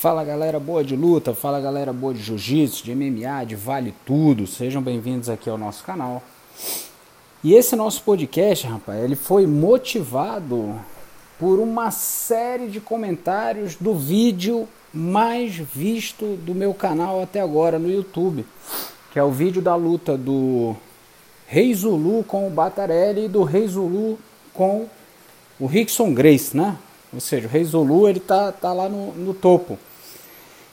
Fala galera boa de luta, fala galera boa de jiu-jitsu, de MMA, de vale tudo. Sejam bem-vindos aqui ao nosso canal. E esse nosso podcast, rapaz, ele foi motivado por uma série de comentários do vídeo mais visto do meu canal até agora no YouTube, que é o vídeo da luta do Rei Zulu com o Batarelli e do Rei Zulu com o Rickson Grace, né? Ou seja, o Rei Zulu ele tá, tá lá no, no topo.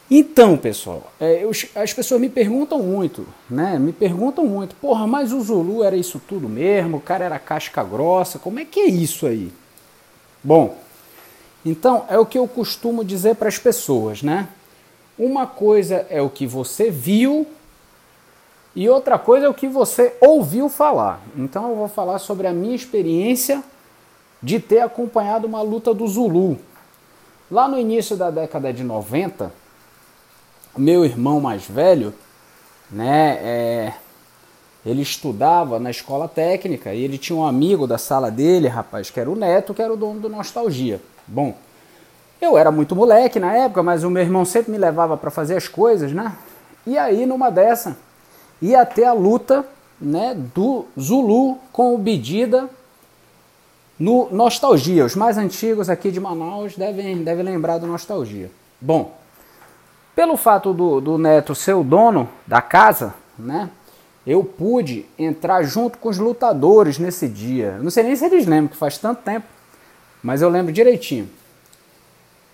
Então, pessoal, é, eu, as pessoas me perguntam muito, né? Me perguntam muito, porra, mas o Zulu era isso tudo mesmo? O cara era casca grossa? Como é que é isso aí? Bom, então é o que eu costumo dizer para as pessoas, né? Uma coisa é o que você viu e outra coisa é o que você ouviu falar. Então eu vou falar sobre a minha experiência de ter acompanhado uma luta do Zulu. Lá no início da década de 90, meu irmão mais velho, né, é, ele estudava na escola técnica e ele tinha um amigo da sala dele, rapaz, que era o Neto, que era o dono do Nostalgia. Bom, eu era muito moleque na época, mas o meu irmão sempre me levava para fazer as coisas, né? E aí, numa dessa, ia ter a luta né, do Zulu com o Bedida no Nostalgia. Os mais antigos aqui de Manaus devem, devem lembrar do Nostalgia. Bom, pelo fato do, do Neto ser o dono da casa, né? Eu pude entrar junto com os lutadores nesse dia. Não sei nem se eles lembram, que faz tanto tempo, mas eu lembro direitinho.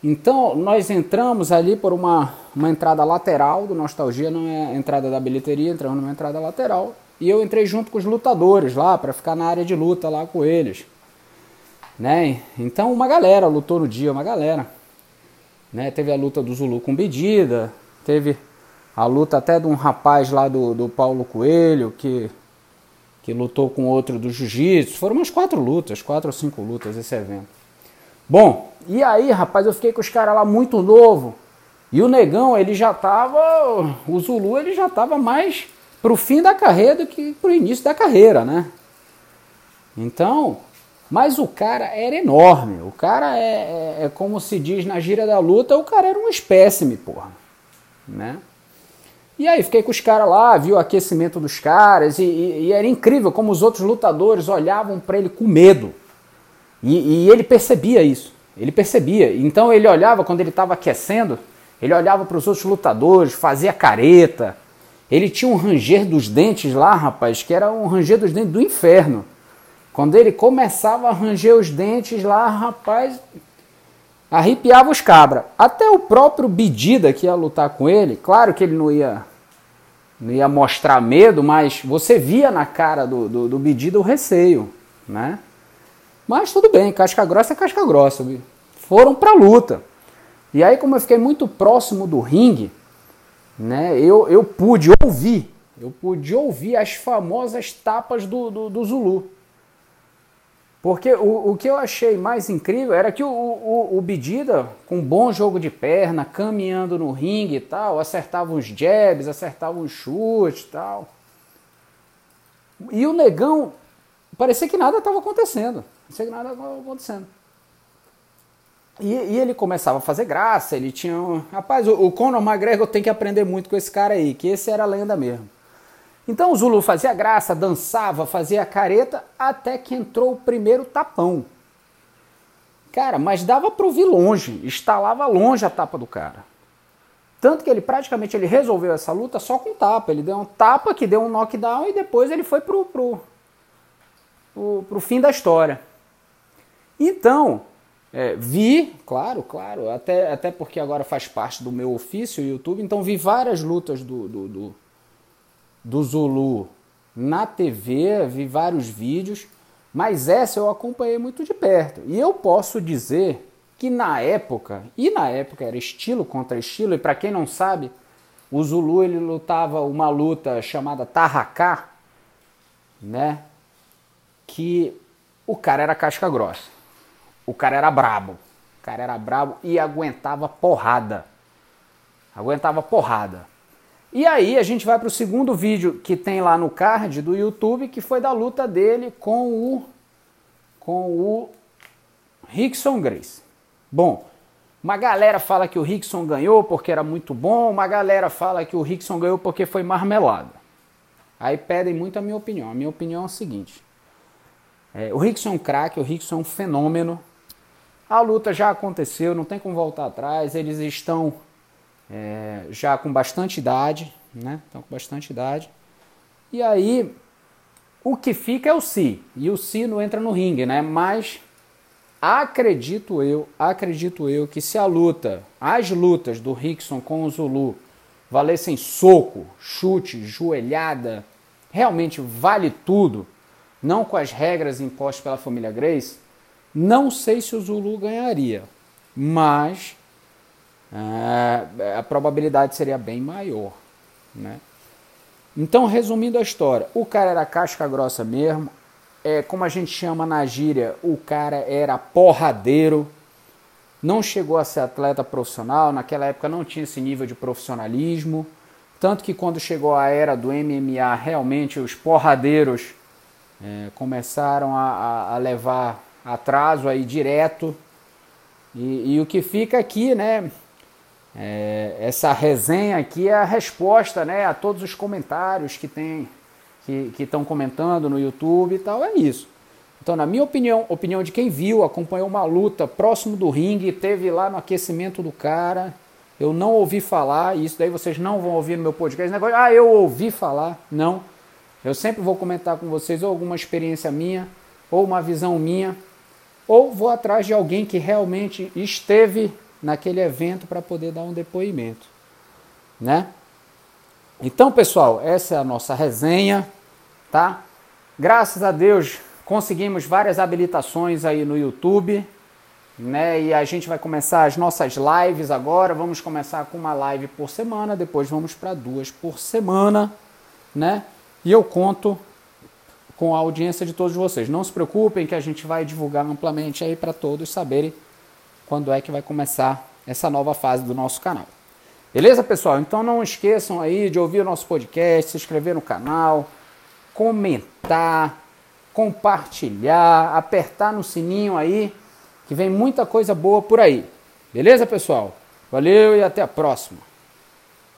Então nós entramos ali por uma, uma entrada lateral do Nostalgia, não é a entrada da bilheteria, entramos numa entrada lateral. E eu entrei junto com os lutadores lá, para ficar na área de luta lá com eles. Né? Então uma galera lutou no dia, uma galera. Né? Teve a luta do Zulu com Bedida, teve a luta até de um rapaz lá do, do Paulo Coelho, que, que lutou com outro do Jiu-Jitsu. Foram umas quatro lutas, quatro ou cinco lutas esse evento. Bom, e aí, rapaz, eu fiquei com os caras lá muito novo. E o negão, ele já tava. O Zulu, ele já tava mais pro fim da carreira do que pro início da carreira, né? Então, mas o cara era enorme. O cara é, é, é como se diz na gira da luta, o cara era um espécime, porra. Né? E aí fiquei com os caras lá, vi o aquecimento dos caras, e, e, e, era incrível como os outros lutadores olhavam para ele com medo. E, e, ele percebia isso. Ele percebia. Então ele olhava quando ele estava aquecendo, ele olhava para os outros lutadores, fazia careta. Ele tinha um ranger dos dentes lá, rapaz, que era um ranger dos dentes do inferno. Quando ele começava a ranger os dentes lá, rapaz, arrepiava os cabra. Até o próprio Bedida que ia lutar com ele, claro que ele não ia não ia mostrar medo, mas você via na cara do, do, do Bedida o receio, né? Mas tudo bem, casca grossa é casca grossa. Foram pra luta. E aí, como eu fiquei muito próximo do ringue, né, eu, eu pude ouvir, eu pude ouvir as famosas tapas do, do, do Zulu. Porque o, o que eu achei mais incrível era que o, o, o Bedida, com um bom jogo de perna, caminhando no ringue e tal, acertava uns jabs, acertava uns chutes e tal. E o negão, parecia que nada estava acontecendo. Parecia que nada estava acontecendo. E, e, ele começava a fazer graça, ele tinha. Rapaz, o, o Conor McGregor tem que aprender muito com esse cara aí, que esse era a lenda mesmo. Então o Zulu fazia graça, dançava, fazia careta, até que entrou o primeiro tapão. Cara, mas dava para ouvir longe, instalava longe a tapa do cara. Tanto que ele praticamente ele resolveu essa luta só com tapa. Ele deu um tapa que deu um knockdown e depois ele foi pro, pro, pro, pro fim da história. Então, é, vi, claro, claro, até, até porque agora faz parte do meu ofício, YouTube, então vi várias lutas do, do, do do Zulu na TV, vi vários vídeos, mas essa eu acompanhei muito de perto. E eu posso dizer que na época, e na época era estilo contra estilo, e para quem não sabe, o Zulu ele lutava uma luta chamada Tarraká, né? Que o cara era casca grossa. O cara era brabo. O cara era brabo e aguentava porrada. Aguentava porrada. E aí a gente vai para o segundo vídeo que tem lá no card do YouTube, que foi da luta dele com o com o Rickson Grace. Bom, Uma galera fala que o Rickson ganhou porque era muito bom, uma galera fala que o Rickson ganhou porque foi marmelada. Aí pedem muito a minha opinião. A minha opinião é a seguinte: é, o Rickson é um craque, o Rickson é um fenômeno. A luta já aconteceu, não tem como voltar atrás. Eles estão é, já com bastante idade, né? Estão com bastante idade. E aí, o que fica é o Si. E o Si não entra no ringue, né? Mas acredito eu, acredito eu que se a luta, as lutas do Rickson com o Zulu valessem soco, chute, joelhada, realmente vale tudo, não com as regras impostas pela família Grace, não sei se o Zulu ganharia, mas a probabilidade seria bem maior, né? Então, resumindo a história, o cara era casca grossa mesmo, é, como a gente chama na gíria, o cara era porradeiro, não chegou a ser atleta profissional, naquela época não tinha esse nível de profissionalismo, tanto que quando chegou a era do MMA, realmente os porradeiros é, começaram a, a, levar atraso aí direto, e, e o que fica aqui, né, é, essa resenha aqui é a resposta né, a todos os comentários que tem que estão comentando no YouTube e tal, é isso. Então, na minha opinião, opinião de quem viu, acompanhou uma luta próximo do ringue, teve lá no aquecimento do cara, eu não ouvi falar, e isso daí vocês não vão ouvir no meu podcast, negócio, ah, eu ouvi falar, não. Eu sempre vou comentar com vocês ou alguma experiência minha, ou uma visão minha, ou vou atrás de alguém que realmente esteve naquele evento para poder dar um depoimento, né? Então, pessoal, essa é a nossa resenha, tá? Graças a Deus conseguimos várias habilitações aí no YouTube, né? E a gente vai começar as nossas lives agora. Vamos começar com uma live por semana, depois vamos para duas por semana, né? E eu conto com a audiência de todos vocês. Não se preocupem que a gente vai divulgar amplamente aí para todos saberem quando é que vai começar essa nova fase do nosso canal. Beleza, pessoal? Então não esqueçam aí de ouvir o nosso podcast, se inscrever no canal, comentar, compartilhar, apertar no sininho aí, que vem muita coisa boa por aí. Beleza, pessoal? Valeu e até a próxima.